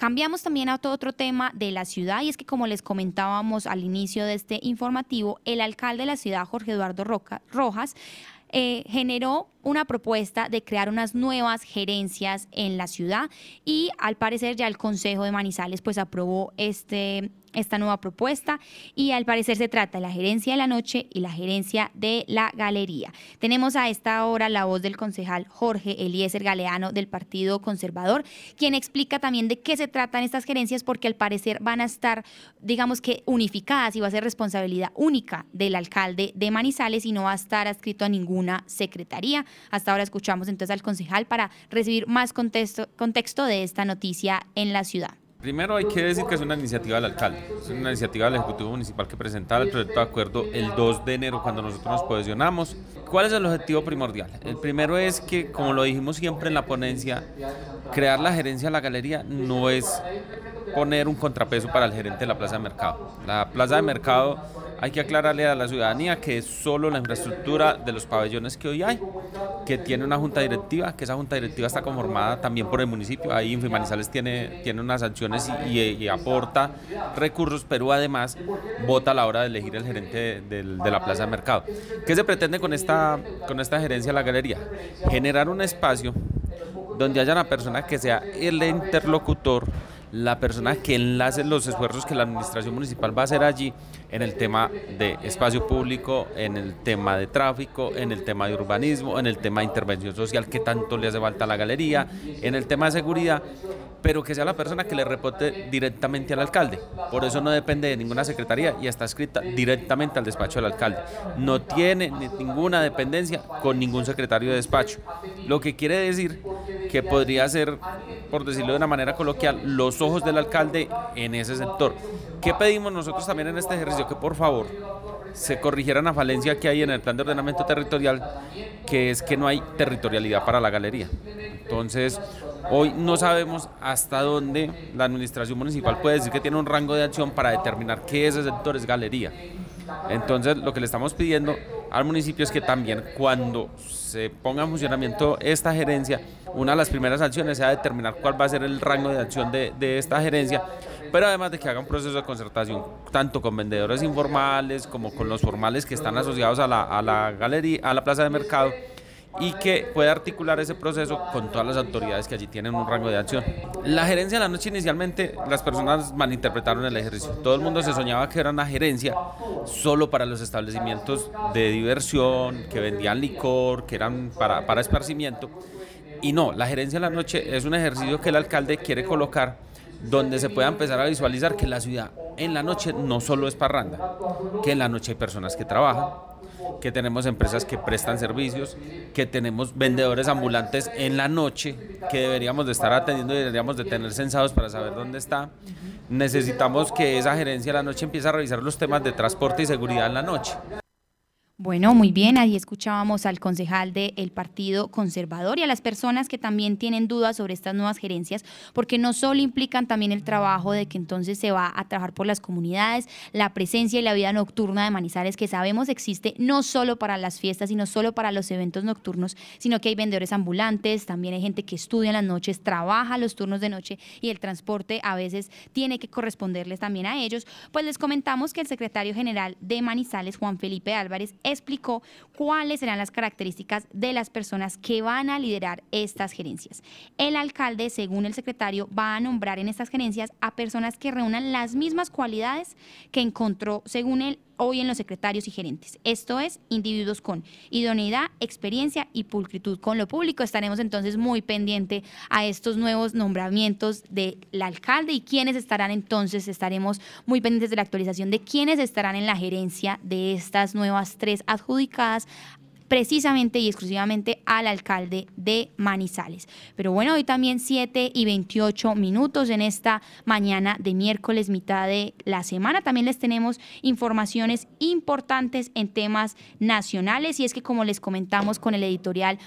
Cambiamos también a otro tema de la ciudad y es que como les comentábamos al inicio de este informativo, el alcalde de la ciudad, Jorge Eduardo Rojas, eh, generó una propuesta de crear unas nuevas gerencias en la ciudad y al parecer ya el Consejo de Manizales pues aprobó este, esta nueva propuesta y al parecer se trata de la gerencia de la noche y la gerencia de la galería. Tenemos a esta hora la voz del concejal Jorge Eliezer Galeano del Partido Conservador, quien explica también de qué se tratan estas gerencias porque al parecer van a estar, digamos que unificadas y va a ser responsabilidad única del alcalde de Manizales y no va a estar adscrito a ninguna secretaría. Hasta ahora escuchamos entonces al concejal para recibir más contexto, contexto de esta noticia en la ciudad. Primero hay que decir que es una iniciativa del alcalde, es una iniciativa del Ejecutivo Municipal que presentaba el proyecto de acuerdo el 2 de enero cuando nosotros nos posesionamos. ¿Cuál es el objetivo primordial? El primero es que, como lo dijimos siempre en la ponencia, crear la gerencia de la galería no es poner un contrapeso para el gerente de la plaza de mercado. La plaza de mercado hay que aclararle a la ciudadanía que es solo la infraestructura de los pabellones que hoy hay, que tiene una junta directiva, que esa junta directiva está conformada también por el municipio. Ahí Infimanizales tiene, tiene unas sanciones y, aporta recursos, pero además vota a la hora de elegir el gerente de, de, la plaza de mercado. ¿Qué se pretende con esta, con esta gerencia de la galería? Generar un espacio donde haya una persona que sea el interlocutor la persona que enlace los esfuerzos que la administración municipal va a hacer allí en el tema de espacio público, en el tema de tráfico, en el tema de urbanismo, en el tema de intervención social que tanto le hace falta a la galería, en el tema de seguridad, pero que sea la persona que le reporte directamente al alcalde. Por eso no depende de ninguna secretaría y está escrita directamente al despacho del alcalde. No tiene ninguna dependencia con ningún secretario de despacho. Lo que quiere decir que podría ser, por decirlo de una manera coloquial, los ojos del alcalde en ese sector. ¿Qué pedimos nosotros también en este ejercicio? Que por favor se corrigiera una falencia que hay en el plan de ordenamiento territorial, que es que no hay territorialidad para la galería. Entonces, hoy no sabemos hasta dónde la administración municipal puede decir que tiene un rango de acción para determinar qué ese sector es galería. Entonces, lo que le estamos pidiendo al municipio es que también cuando se ponga en funcionamiento esta gerencia, una de las primeras acciones sea determinar cuál va a ser el rango de acción de, de esta gerencia, pero además de que haga un proceso de concertación tanto con vendedores informales como con los formales que están asociados a la, a la galería, a la plaza de mercado y que pueda articular ese proceso con todas las autoridades que allí tienen un rango de acción. La gerencia de la noche inicialmente las personas malinterpretaron el ejercicio. Todo el mundo se soñaba que era una gerencia solo para los establecimientos de diversión, que vendían licor, que eran para, para esparcimiento. Y no, la gerencia de la noche es un ejercicio que el alcalde quiere colocar donde se pueda empezar a visualizar que la ciudad en la noche no solo es parranda, que en la noche hay personas que trabajan, que tenemos empresas que prestan servicios, que tenemos vendedores ambulantes en la noche que deberíamos de estar atendiendo y deberíamos de tener censados para saber dónde está. Necesitamos que esa gerencia de la noche empiece a revisar los temas de transporte y seguridad en la noche. Bueno, muy bien, ahí escuchábamos al concejal del Partido Conservador y a las personas que también tienen dudas sobre estas nuevas gerencias, porque no solo implican también el trabajo de que entonces se va a trabajar por las comunidades, la presencia y la vida nocturna de Manizales, que sabemos existe no solo para las fiestas, y no solo para los eventos nocturnos, sino que hay vendedores ambulantes, también hay gente que estudia en las noches, trabaja los turnos de noche y el transporte a veces tiene que corresponderles también a ellos. Pues les comentamos que el secretario general de Manizales, Juan Felipe Álvarez, explicó cuáles serán las características de las personas que van a liderar estas gerencias. El alcalde, según el secretario, va a nombrar en estas gerencias a personas que reúnan las mismas cualidades que encontró, según él, hoy en los secretarios y gerentes. Esto es, individuos con idoneidad, experiencia y pulcritud con lo público. Estaremos entonces muy pendiente a estos nuevos nombramientos del alcalde y quiénes estarán entonces, estaremos muy pendientes de la actualización de quiénes estarán en la gerencia de estas nuevas tres adjudicadas precisamente y exclusivamente al alcalde de Manizales. Pero bueno, hoy también 7 y 28 minutos en esta mañana de miércoles, mitad de la semana. También les tenemos informaciones importantes en temas nacionales y es que como les comentamos con el editorial,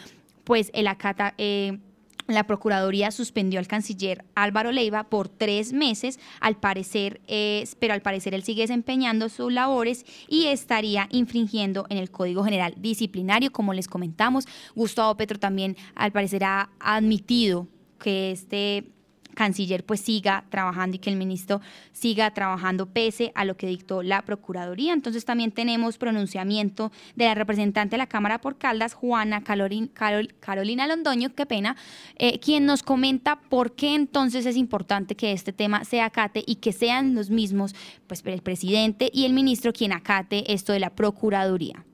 pues el acata... Eh, la Procuraduría suspendió al canciller Álvaro Leiva por tres meses, al parecer, eh, pero al parecer él sigue desempeñando sus labores y estaría infringiendo en el Código General Disciplinario, como les comentamos. Gustavo Petro también, al parecer, ha admitido que este canciller pues siga trabajando y que el ministro siga trabajando pese a lo que dictó la Procuraduría. Entonces también tenemos pronunciamiento de la representante de la Cámara por Caldas, Juana Carolina Londoño, qué pena, eh, quien nos comenta por qué entonces es importante que este tema se acate y que sean los mismos, pues el presidente y el ministro quien acate esto de la Procuraduría.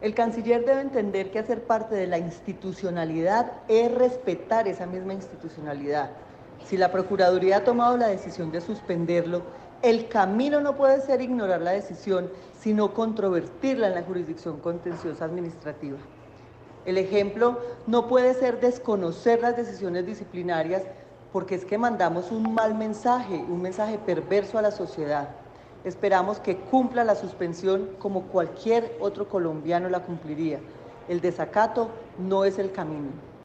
El canciller debe entender que hacer parte de la institucionalidad es respetar esa misma institucionalidad. Si la Procuraduría ha tomado la decisión de suspenderlo, el camino no puede ser ignorar la decisión, sino controvertirla en la jurisdicción contenciosa administrativa. El ejemplo no puede ser desconocer las decisiones disciplinarias porque es que mandamos un mal mensaje, un mensaje perverso a la sociedad. Esperamos que cumpla la suspensión como cualquier otro colombiano la cumpliría. El desacato no es el camino.